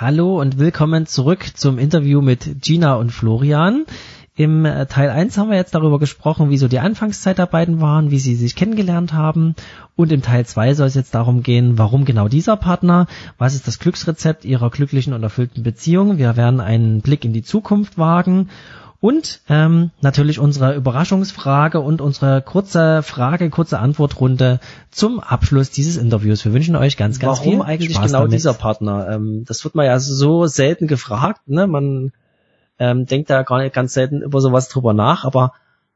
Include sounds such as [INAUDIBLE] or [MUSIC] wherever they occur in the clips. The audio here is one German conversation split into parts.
Hallo und willkommen zurück zum Interview mit Gina und Florian. Im äh, Teil 1 haben wir jetzt darüber gesprochen, wie so die Anfangszeit der beiden waren, wie sie sich kennengelernt haben. Und im Teil 2 soll es jetzt darum gehen, warum genau dieser Partner, was ist das Glücksrezept ihrer glücklichen und erfüllten Beziehung. Wir werden einen Blick in die Zukunft wagen und ähm, natürlich unsere Überraschungsfrage und unsere kurze Frage, kurze Antwortrunde zum Abschluss dieses Interviews. Wir wünschen euch ganz, ganz Warum viel eigentlich Spaß genau damit. dieser Partner? Ähm, das wird man ja so selten gefragt. Ne? Man ähm, denkt da gar nicht ganz selten über sowas drüber nach. Aber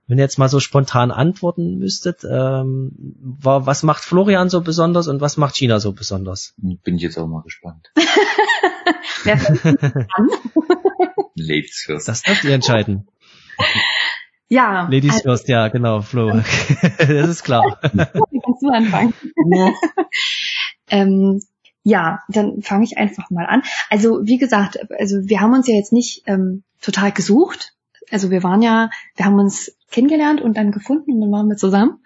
wenn ihr jetzt mal so spontan antworten müsstet, ähm, wa- was macht Florian so besonders und was macht China so besonders? Bin ich jetzt auch mal gespannt. [LAUGHS] Wer fängt an? [LAUGHS] Ladies first. Das dürft ihr entscheiden. [LAUGHS] Ja, Ladies also, first, ja, genau, Flo. [LAUGHS] das ist klar. [LAUGHS] kannst du anfangen. ähm, ja, dann fange ich einfach mal an. Also wie gesagt, also wir haben uns ja jetzt nicht ähm, total gesucht. Also wir waren ja, wir haben uns kennengelernt und dann gefunden und dann waren wir zusammen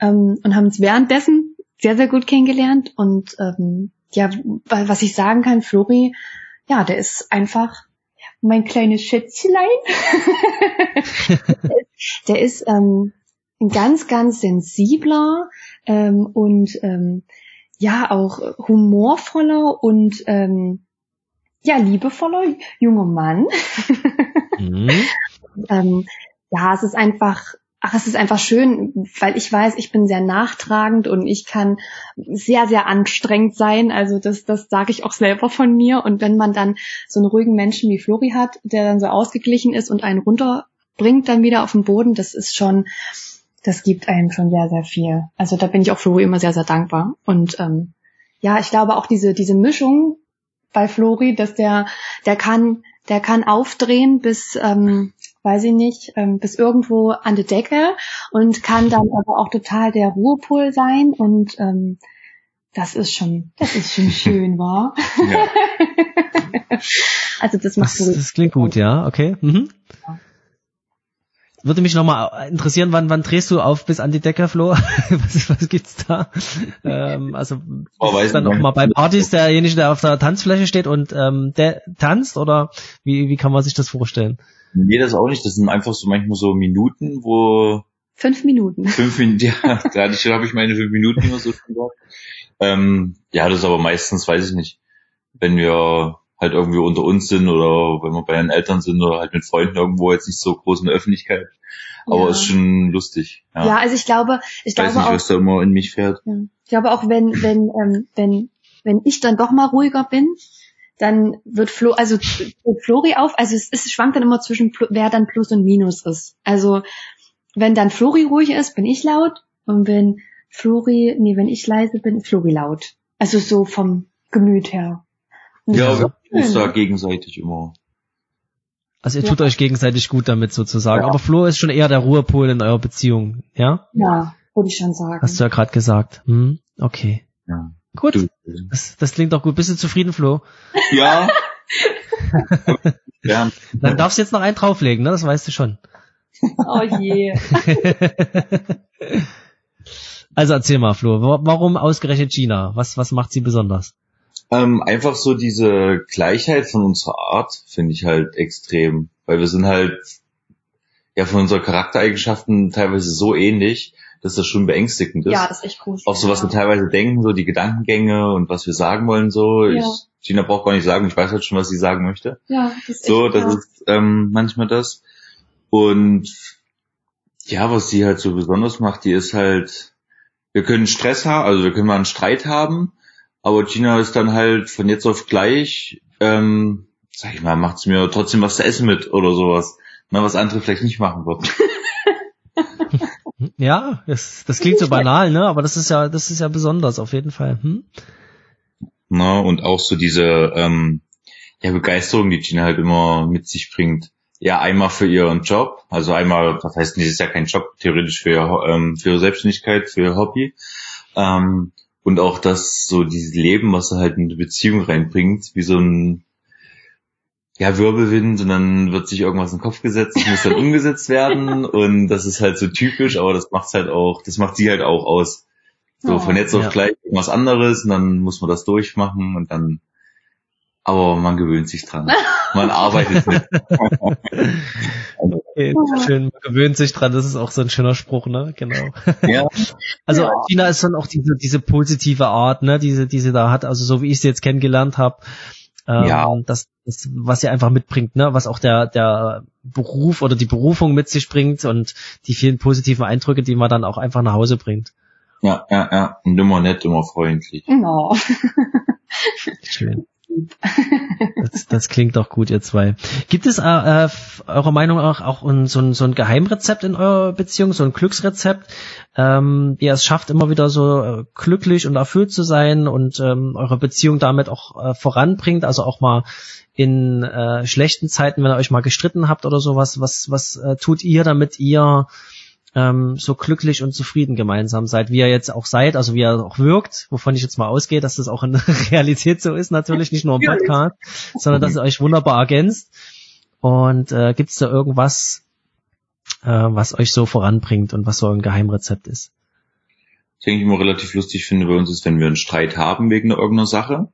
ähm, und haben uns währenddessen sehr, sehr gut kennengelernt. Und ähm, ja, wa- was ich sagen kann, Flori, ja, der ist einfach mein kleines Schätzlein. [LAUGHS] der ist ähm, ein ganz, ganz sensibler ähm, und ähm, ja auch humorvoller und ähm, ja liebevoller junger Mann. Mhm. [LAUGHS] ähm, ja, es ist einfach, ach, es ist einfach schön, weil ich weiß, ich bin sehr nachtragend und ich kann sehr, sehr anstrengend sein. Also das, das sage ich auch selber von mir. Und wenn man dann so einen ruhigen Menschen wie Flori hat, der dann so ausgeglichen ist und einen runterbringt dann wieder auf den Boden, das ist schon, das gibt einem schon sehr, sehr viel. Also da bin ich auch Flori immer sehr, sehr dankbar. Und ähm, ja, ich glaube auch diese, diese Mischung bei Flori, dass der, der kann, der kann aufdrehen bis, ähm, weiß ich nicht, ähm, bis irgendwo an die Decke und kann dann aber auch total der Ruhepol sein und ähm, das ist schon, das ist schon [LAUGHS] schön, war. Ja. [LAUGHS] Also das macht Das, Flori. das klingt gut, ja, okay. Mhm. Würde mich nochmal interessieren, wann, wann drehst du auf bis an die Decke, Flo? [LAUGHS] was, was gibt's da? Ähm, also Oh, weiß ist dann nicht. auch mal bei Partys derjenige, der auf der Tanzfläche steht und ähm, der tanzt oder wie, wie kann man sich das vorstellen? Nee, das auch nicht. Das sind einfach so manchmal so Minuten, wo Fünf Minuten. fünf Minuten, [LAUGHS] ja, gerade habe ich meine fünf Minuten immer so schon gehabt. Ähm, ja, das ist aber meistens, weiß ich nicht, wenn wir halt irgendwie unter uns sind oder wenn wir bei den Eltern sind oder halt mit Freunden irgendwo jetzt nicht so groß in der Öffentlichkeit. Aber Ja. ist schon lustig. Ja. Ja, also ich glaube, ich ich weiß glaube nicht, auch, was da immer in mich fährt. Ja. Ich glaube auch, wenn, wenn, ähm, wenn, wenn ich dann doch mal ruhiger bin, dann wird Flo, also wird Flori auf, also es, es schwankt dann immer zwischen, wer dann Plus und Minus ist. Also wenn dann Flori ruhig ist, bin ich laut und wenn Flori, nee, wenn ich leise bin, Flori laut. Also so vom Gemüt her. Und Ja, wir so uns da gegenseitig immer. Also ihr Ja. tut euch gegenseitig gut damit sozusagen. Ja. Aber Flo ist schon eher der Ruhepol in eurer Beziehung, ja? Ja, würde ich schon sagen. Hast du ja gerade gesagt. Hm? Okay. Ja. Gut. Das, das klingt doch gut. Bist du zufrieden, Flo? ja. [LAUGHS] ja. Dann darfst du jetzt noch einen drauflegen, ne? Das weißt du schon. Oh je. [LAUGHS] Also erzähl mal, Flo, wa- warum ausgerechnet Gina? Was, was macht sie besonders? Ähm, einfach so diese Gleichheit von unserer Art finde ich halt extrem, weil wir sind halt ja von unseren Charaktereigenschaften teilweise so ähnlich, dass das schon beängstigend ist. Ja, das ist echt cool. auch so was wir ja. teilweise denken, so die Gedankengänge und was wir sagen wollen, so. Ja. Ich, Gina braucht gar nicht sagen, ich weiß halt schon, was sie sagen möchte. Ja, das ist So, echt, das ja. ist ähm, manchmal das. Und ja, was sie halt so besonders macht, die ist halt, wir können Stress haben, also wir können mal einen Streit haben, aber Gina ist dann halt von jetzt auf gleich, ähm, sag ich mal, macht's mir trotzdem was zu essen mit oder sowas. Na, was andere vielleicht nicht machen würden. [LAUGHS] Ja, das, das klingt so banal, ne? Aber das ist ja, das ist ja besonders, auf jeden Fall. Hm? Na, und auch so diese ähm, ja, Begeisterung, die Gina halt immer mit sich bringt. Ja, einmal für ihren Job, also einmal, das heißt, das ist ja kein Job, theoretisch für, ähm, für ihre Selbstständigkeit, für ihr Hobby. Ähm, und auch das, so dieses Leben, was er halt in die Beziehung reinbringt, wie so ein ja, Wirbelwind und dann wird sich irgendwas in den Kopf gesetzt, das muss dann umgesetzt werden [LAUGHS] und das ist halt so typisch, aber das macht's halt auch, das macht sie halt auch aus. So Oh. von jetzt auf Ja. gleich irgendwas anderes und dann muss man das durchmachen und dann aber man gewöhnt sich dran. Man arbeitet mit. [LAUGHS] okay, schön, man gewöhnt sich dran, das ist auch so ein schöner Spruch, ne? Genau. Ja. [LAUGHS] Also ja. China ist dann auch diese, diese positive Art, ne, diese, diese da hat, also so wie ich sie jetzt kennengelernt habe, ähm, ja. das, das, was sie einfach mitbringt, ne, was auch der, der Beruf oder die Berufung mit sich bringt und die vielen positiven Eindrücke, die man dann auch einfach nach Hause bringt. Ja, ja, ja. Und immer nett, immer freundlich. Genau. [LAUGHS] Schön. Das, das klingt doch gut, ihr zwei. Gibt es äh, äh, eurer Meinung nach auch ein, so, ein, so ein Geheimrezept in eurer Beziehung, so ein Glücksrezept, ähm, ihr es schafft, immer wieder so äh, glücklich und erfüllt zu sein und ähm, eure Beziehung damit auch äh, voranbringt, also auch mal in äh, schlechten Zeiten, wenn ihr euch mal gestritten habt oder sowas, was, was äh, tut ihr, damit ihr ähm, so glücklich und zufrieden gemeinsam seid, wie ihr jetzt auch seid, also wie ihr auch wirkt, wovon ich jetzt mal ausgehe, dass das auch in der [LAUGHS] Realität so ist, natürlich nicht nur im Podcast, sondern dass ihr euch wunderbar ergänzt. Und äh, gibt es da irgendwas, äh, was euch so voranbringt und was so ein Geheimrezept ist? Was ich immer relativ lustig finde bei uns ist, wenn wir einen Streit haben wegen irgendeiner Sache,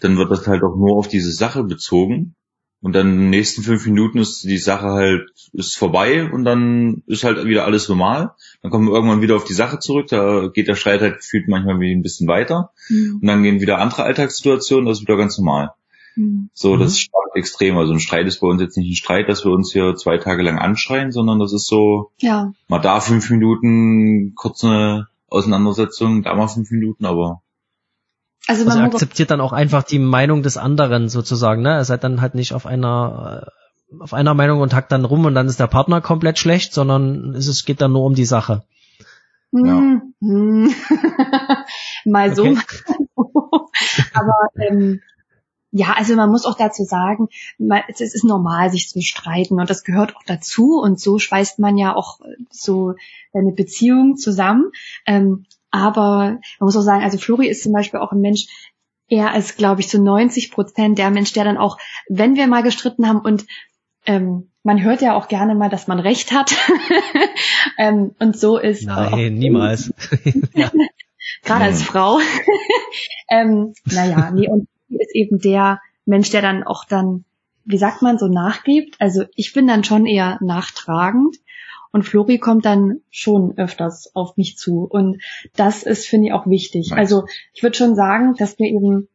dann wird das halt auch nur auf diese Sache bezogen und dann in den nächsten fünf Minuten ist die Sache halt, ist vorbei und dann ist halt wieder alles normal. Dann kommen wir irgendwann wieder auf die Sache zurück, da geht der Streit halt gefühlt manchmal wieder ein bisschen weiter. Mhm. Und dann gehen wieder andere Alltagssituationen, das ist wieder ganz normal. Mhm. So, das mhm. ist extrem. Also ein Streit ist bei uns jetzt nicht ein Streit, dass wir uns hier zwei Tage lang anschreien, sondern das ist so, ja. mal da fünf Minuten, kurz eine Auseinandersetzung, da mal fünf Minuten, aber also, man also akzeptiert dann auch einfach die Meinung des anderen sozusagen, ne? Ihr seid dann halt nicht auf einer äh, auf einer Meinung und hackt dann rum und dann ist der Partner komplett schlecht, sondern es ist, geht dann nur um die Sache. Ja. Hm. [LAUGHS] mal so, okay. [LAUGHS] Aber ähm, ja, also man muss auch dazu sagen, man, es ist normal, sich zu streiten und das gehört auch dazu und so schweißt man ja auch so eine Beziehung zusammen. Ähm, aber man muss auch sagen, also Flori ist zum Beispiel auch ein Mensch, er ist, glaube ich, zu 90 Prozent der Mensch, der dann auch, wenn wir mal gestritten haben und ähm, man hört ja auch gerne mal, dass man recht hat. [LAUGHS] ähm, und so ist. Nein, niemals. [LAUGHS] Gerade als Frau. [LAUGHS] ähm, naja, nee, und ist eben der Mensch, der dann auch dann, wie sagt man, so nachgibt. Also ich bin dann schon eher nachtragend. Und Flori kommt dann schon öfters auf mich zu. Und das ist, finde ich, auch wichtig. Also ich würde schon sagen, dass wir eben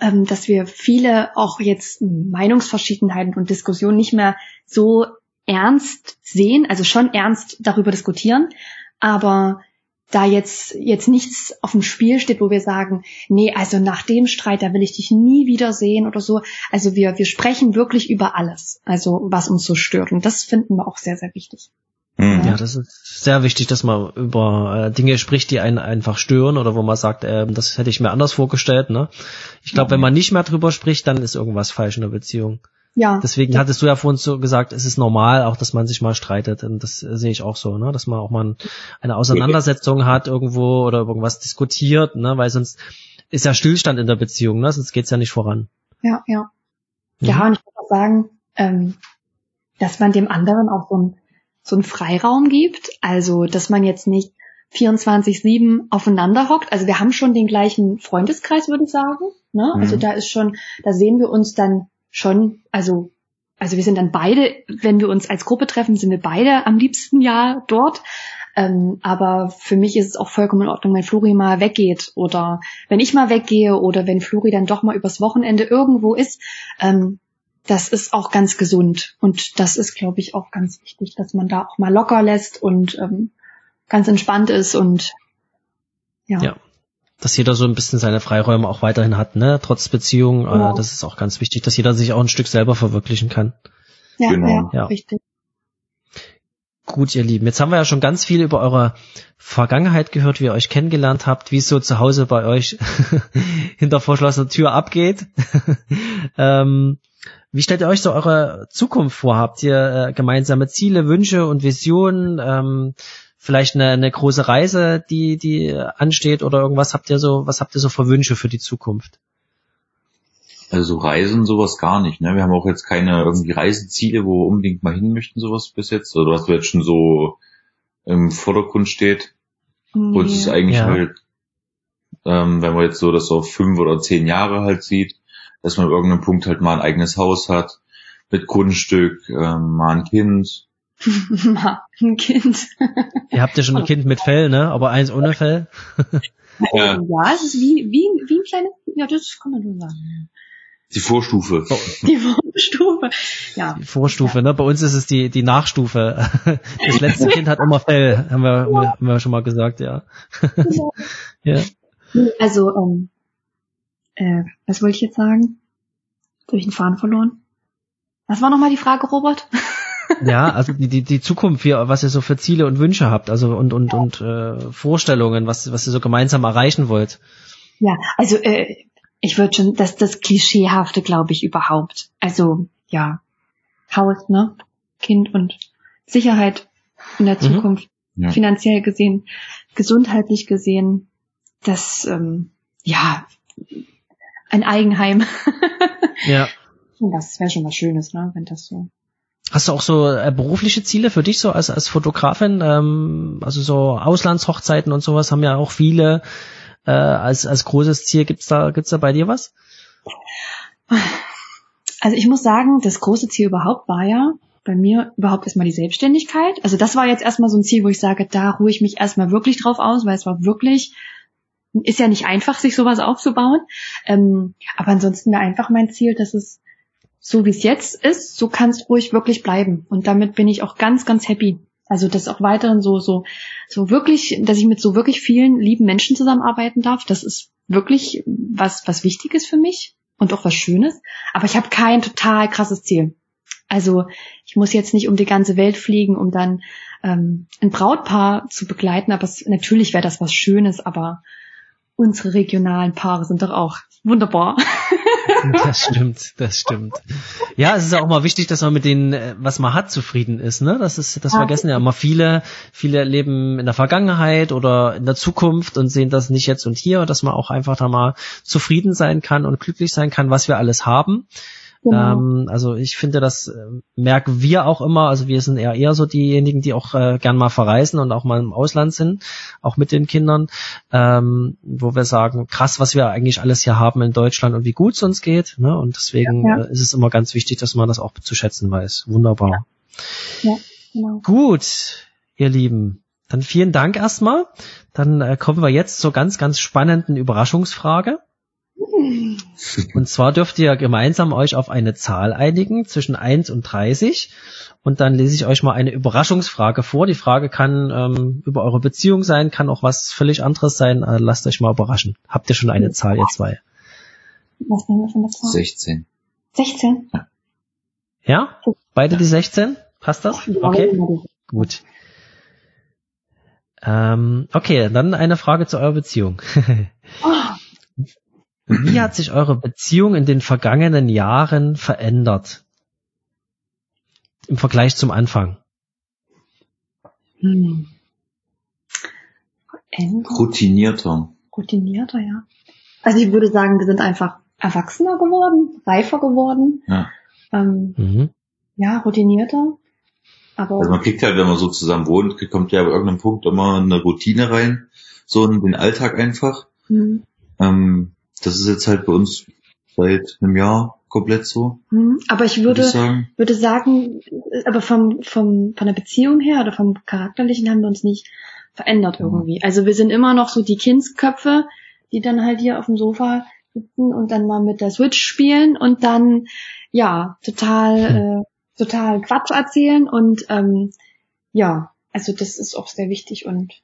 ähm, dass wir viele auch jetzt Meinungsverschiedenheiten und Diskussionen nicht mehr so ernst sehen, also schon ernst darüber diskutieren, aber da jetzt, jetzt nichts auf dem Spiel steht, wo wir sagen, nee, also nach dem Streit, da will ich dich nie wieder sehen oder so. Also wir, wir sprechen wirklich über alles, also was uns so stört. Und das finden wir auch sehr, sehr wichtig. Mhm. Ja, das ist sehr wichtig, dass man über äh, Dinge spricht, die einen einfach stören oder wo man sagt, äh, das hätte ich mir anders vorgestellt. Ne? Ich glaube, mhm. wenn man nicht mehr drüber spricht, dann ist irgendwas falsch in der Beziehung. Ja. Deswegen hattest du ja vorhin so gesagt, es ist normal, auch dass man sich mal streitet. Und das sehe ich auch so, ne? dass man auch mal eine Auseinandersetzung hat irgendwo oder irgendwas diskutiert, ne? weil sonst ist ja Stillstand in der Beziehung, ne? sonst geht's ja nicht voran. Ja, ja. Mhm. Ja, und ich würde auch sagen, ähm, dass man dem anderen auch so ein so einen Freiraum gibt. Also, dass man jetzt nicht 24-7 aufeinander hockt. Also wir haben schon den gleichen Freundeskreis, würde ich sagen. Ne? Also mhm. Also da ist schon, da sehen wir uns dann schon, also, also wir sind dann beide, wenn wir uns als Gruppe treffen, sind wir beide am liebsten ja dort. Ähm, aber für mich ist es auch vollkommen in Ordnung, wenn Flori mal weggeht oder wenn ich mal weggehe oder wenn Flori dann doch mal übers Wochenende irgendwo ist. Ähm, das ist auch ganz gesund. Und das ist, glaube ich, auch ganz wichtig, dass man da auch mal locker lässt und ähm, ganz entspannt ist und ja. ja. Dass jeder so ein bisschen seine Freiräume auch weiterhin hat, ne? Trotz Beziehung. Ja. Äh, das ist auch ganz wichtig, dass jeder sich auch ein Stück selber verwirklichen kann. Ja, genau. ja, richtig. Gut, ihr Lieben, jetzt haben wir ja schon ganz viel über eure Vergangenheit gehört, wie ihr euch kennengelernt habt, wie es so zu Hause bei euch [LAUGHS] hinter verschlossener Tür abgeht. [LAUGHS] ähm, wie stellt ihr euch so eure Zukunft vor? Habt ihr äh, gemeinsame Ziele, Wünsche und Visionen? Ähm, vielleicht eine, eine große Reise, die, die ansteht oder irgendwas habt ihr so, was habt ihr so für Wünsche für die Zukunft? Also Reisen sowas gar nicht, ne? Wir haben auch jetzt keine irgendwie Reiseziele, wo wir unbedingt mal hin möchten, sowas bis jetzt. Oder was jetzt schon so im Vordergrund steht. Nee. Und es ist eigentlich ja. halt, ähm, wenn man jetzt so das auf fünf oder zehn Jahre halt sieht, dass man irgendeinem Punkt halt mal ein eigenes Haus hat, mit Grundstück, ähm, mal ein Kind. [LAUGHS] mal ein Kind. Ihr habt ja schon ein Kind mit Fell, ne? Aber eins ohne Fell. [LAUGHS] ja. ja, es ist wie, wie, wie ein kleines, ja, das kann man so sagen. Die Vorstufe. [LAUGHS] Die Vorstufe, ja. Die Vorstufe, ja. ne? Bei uns ist es die, die Nachstufe. Das letzte Kind hat immer Fell, haben wir, ja. haben wir schon mal gesagt, ja. ja. Also, ähm, äh, was wollte ich jetzt sagen? Durch den Faden verloren. Was war nochmal die Frage, Robert? [LAUGHS] ja, also die, die, die Zukunft, wie, was ihr so für Ziele und Wünsche habt, also und, und, und äh, Vorstellungen, was, was ihr so gemeinsam erreichen wollt. Ja, also äh, ich würde schon, das das Klischeehafte, glaube ich, überhaupt. Also, ja, Haus, ne? Kind und Sicherheit in der mhm. Zukunft, mhm. ja. finanziell gesehen, gesundheitlich gesehen, das, ähm, ja, ein Eigenheim. [LAUGHS] ja. Und das wäre schon was Schönes, ne, wenn das so. Hast du auch so äh, berufliche Ziele für dich so als, als Fotografin? Ähm, also so Auslandshochzeiten und sowas haben ja auch viele äh, als, als großes Ziel. Gibt's da, gibt's da bei dir was? Also ich muss sagen, das große Ziel überhaupt war ja bei mir überhaupt erstmal die Selbstständigkeit. Also das war jetzt erstmal so ein Ziel, wo ich sage, da ruhe ich mich erstmal wirklich drauf aus, weil es war wirklich, ist ja nicht einfach, sich sowas aufzubauen. Ähm, aber ansonsten wäre einfach mein Ziel, dass es so wie es jetzt ist, so kann es ruhig wirklich bleiben. Und damit bin ich auch ganz, ganz happy. Also das auch weiterhin so, so, so wirklich, dass ich mit so wirklich vielen lieben Menschen zusammenarbeiten darf, das ist wirklich was, was Wichtiges für mich und auch was Schönes. Aber ich habe kein total krasses Ziel. Also ich muss jetzt nicht um die ganze Welt fliegen, um dann ähm, ein Brautpaar zu begleiten. Aber es, natürlich wäre das was Schönes, aber unsere regionalen Paare sind doch auch wunderbar. [LAUGHS] Das stimmt, das stimmt. Ja, es ist auch mal wichtig, dass man mit denen, äh, was man hat, zufrieden ist. Ne? Das ist, das vergessen ja immer viele. Viele leben in der Vergangenheit oder in der Zukunft und sehen das nicht jetzt und hier, dass man auch einfach da mal zufrieden sein kann und glücklich sein kann, was wir alles haben. Genau. Ähm, also ich finde, das äh, merken wir auch immer. Also wir sind eher eher so diejenigen, die auch äh, gern mal verreisen und auch mal im Ausland sind, auch mit den Kindern, ähm, wo wir sagen, krass, was wir eigentlich alles hier haben in Deutschland und wie gut es uns geht. Ne? Und deswegen ja, ja. Äh, ist es immer ganz wichtig, dass man das auch zu schätzen weiß. Wunderbar. Ja, genau. Gut, ihr Lieben. Dann vielen Dank erstmal. Dann äh, kommen wir jetzt zur ganz, ganz spannenden Überraschungsfrage. [LAUGHS] [LAUGHS] Und zwar dürft ihr gemeinsam euch auf eine Zahl einigen zwischen 1 und 30. Und dann lese ich euch mal eine Überraschungsfrage vor. Die Frage kann ähm, über eure Beziehung sein, kann auch was völlig anderes sein. Also lasst euch mal überraschen. Habt ihr schon eine Zahl, ihr zwei? Was nehmen wir von der Zahl? 16. 16? Ja? Beide die 16? Passt das? Okay. Gut. Ähm, okay, dann eine Frage zu eurer Beziehung. [LAUGHS] Wie hat sich eure Beziehung in den vergangenen Jahren verändert? Im Vergleich zum Anfang. Hm. Routinierter. Routinierter, ja. Also ich würde sagen, wir sind einfach erwachsener geworden, reifer geworden. Ja. Ähm, mhm. Ja, routinierter. Aber also man kriegt halt, wenn man so zusammen wohnt, kommt ja bei irgendeinem Punkt immer eine Routine rein, so in den Alltag einfach. Mhm. Ähm, das ist jetzt halt bei uns seit einem Jahr komplett so. Mhm. Aber ich würde, würde, sagen. würde sagen, aber vom, vom, von der Beziehung her oder vom Charakterlichen haben wir uns nicht verändert irgendwie. Also wir sind immer noch so die Kindsköpfe, die dann halt hier auf dem Sofa sitzen und dann mal mit der Switch spielen und dann, ja, total, [LAUGHS] äh, total Quatsch erzählen und, ähm, ja, also das ist auch sehr wichtig und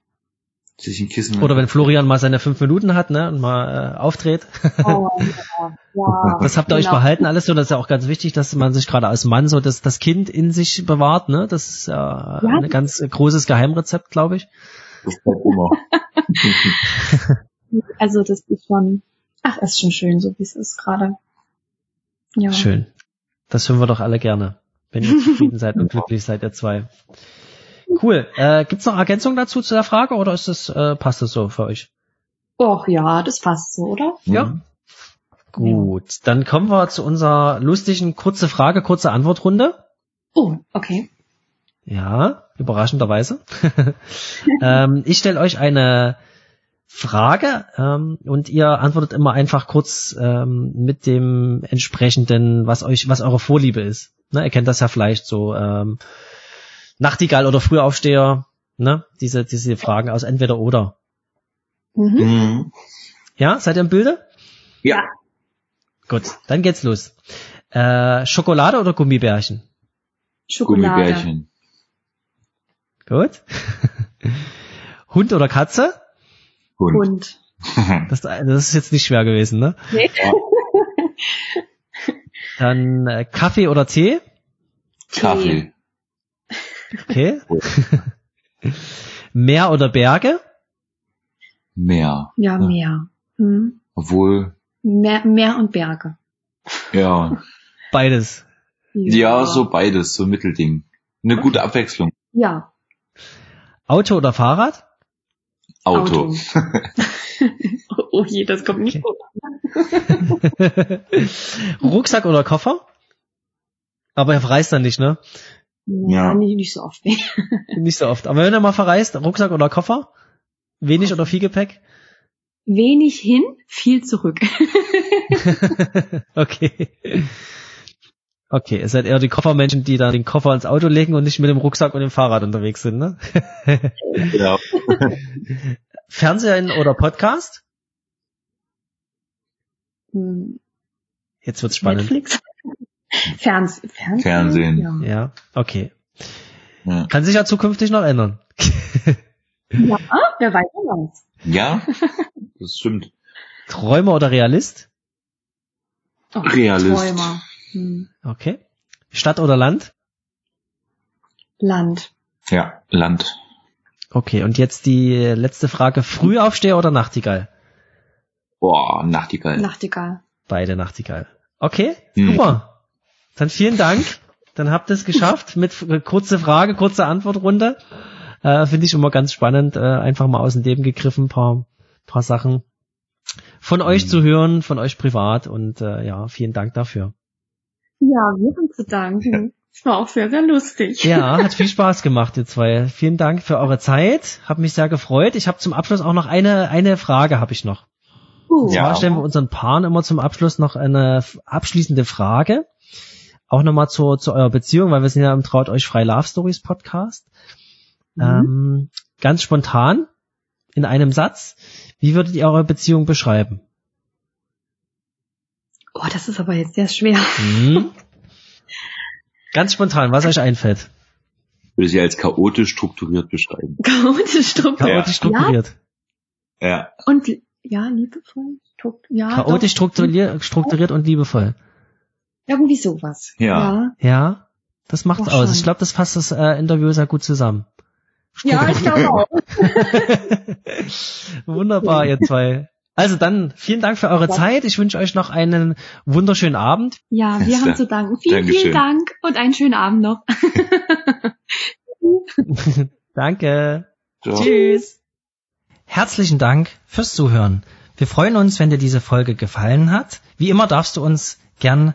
sich ein Kissen. Oder wenn Florian mal seine fünf Minuten hat, ne, und mal äh, auftritt. Oh, ja, [LAUGHS] ja, das habt ihr genau. euch behalten alles so. Das ist ja auch ganz wichtig, dass man sich gerade als Mann so das, das Kind in sich bewahrt, ne. Das ist ja, ja. ein ganz großes Geheimrezept, glaube ich. Das bleibt immer. [LAUGHS] also das ist schon, ach, ist schon schön, so wie es ist gerade. Ja. Schön. Das hören wir doch alle gerne, wenn ihr [LAUGHS] zufrieden seid und glücklich seid, ihr zwei. Cool. Äh, Gibt noch Ergänzungen dazu zu der Frage oder ist das, äh, passt das so für euch? Och ja, das passt so, oder? Ja. Mhm. Gut, dann kommen wir zu unserer lustigen kurze Frage, kurze Antwortrunde. Oh, okay. Ja, überraschenderweise. [LAUGHS] ähm, ich stelle euch eine Frage ähm, und ihr antwortet immer einfach kurz ähm, mit dem entsprechenden, was euch, was eure Vorliebe ist. Ne, ihr kennt das ja vielleicht so ähm, Nachtigall oder Frühaufsteher, ne? Diese, diese Fragen aus entweder oder. Mhm. Mhm. Ja, seid ihr im Bilde? Ja. Gut, dann geht's los. Äh, Schokolade oder Gummibärchen? Schokolade. Gummibärchen. Gut. [LAUGHS] Hund oder Katze? Hund. Hund. [LAUGHS] Das, das ist jetzt nicht schwer gewesen, ne? Nee. [LAUGHS] Dann äh, Kaffee oder Tee? Kaffee. Okay. [LAUGHS] Meer oder Berge? Meer. Ja, Meer. Mhm. Obwohl, Meer, Meer und Berge. ja. Beides. Ja, so beides, so ein Mittelding. Eine gute Abwechslung. Ja. Auto oder Fahrrad? Auto. [LAUGHS] oh je, das kommt nicht Okay. gut. [LAUGHS] Rucksack oder Koffer? Aber er verreist dann nicht, ne? Ja, Ja. nicht, nicht so oft. [LAUGHS] Nicht so oft. Aber wenn er mal verreist, Rucksack oder Koffer? Wenig oder viel Gepäck? Wenig hin, viel zurück. [LAUGHS] okay. Okay, ihr seid eher die Koffermenschen, die da den Koffer ins Auto legen und nicht mit dem Rucksack und dem Fahrrad unterwegs sind, ne? Ja. [LAUGHS] Fernsehen oder Podcast? Hm, Jetzt wird's spannend. Netflix. Ferns Fernsehen. Fernsehen. Ja. Ja, okay. Ja. Kann sich ja zukünftig noch ändern. ja, wer weiß was. ja, das stimmt. Träumer oder Realist? Oh, Realist. Träumer. Hm. Okay. Stadt oder Land? Land. Ja, Land. Okay, und jetzt die letzte Frage. Frühaufsteher oder Nachtigall? Boah, Nachtigall. Nachtigall. Beide Nachtigall. Okay, Hm. Dann vielen Dank. Dann habt ihr es geschafft mit äh, kurze Frage, kurze Antwortrunde. Äh, Finde ich immer ganz spannend. Äh, einfach mal aus dem Leben gegriffen, paar, paar Sachen von euch Mhm. zu hören, von euch privat. Und äh, ja, vielen Dank dafür. Ja, wir haben zu danken. [LAUGHS] Es war auch sehr, sehr lustig. Ja, hat [LAUGHS] viel Spaß gemacht, ihr zwei. Vielen Dank für eure Zeit. Hab mich sehr gefreut. Ich habe zum Abschluss auch noch eine, eine Frage habe ich noch. Uh, Und Ja. zwar stellen wir unseren Paaren immer zum Abschluss noch eine abschließende Frage. Auch nochmal zu, zu eurer Beziehung, weil wir sind ja im Traut euch frei Love Stories Podcast. Mhm. Ähm, ganz spontan, in einem Satz, wie würdet ihr eure Beziehung beschreiben? Oh, das ist aber jetzt sehr schwer. Hm? [LAUGHS] Ganz spontan, was euch einfällt. Würde sie als chaotisch strukturiert beschreiben. Chaotisch strukturiert. Chaotisch strukturiert. Ja. Und li- ja, liebevoll. Strukt- Ja, Chaotisch strukturiert, strukturiert und liebevoll. Irgendwie sowas. Ja. Ja, das macht's aus. schon. Ich glaube, das fasst das äh, Interview sehr gut zusammen. Ja, ja ich glaube auch. [LAUGHS] Wunderbar, ihr zwei. Also dann vielen Dank für eure Zeit. Ich wünsche euch noch einen wunderschönen Abend. Ja, wir haben zu danken. Vielen, Dankeschön. vielen Dank und einen schönen Abend noch. [LAUGHS] Danke. Ciao. Tschüss. Herzlichen Dank fürs Zuhören. Wir freuen uns, wenn dir diese Folge gefallen hat. Wie immer darfst du uns gern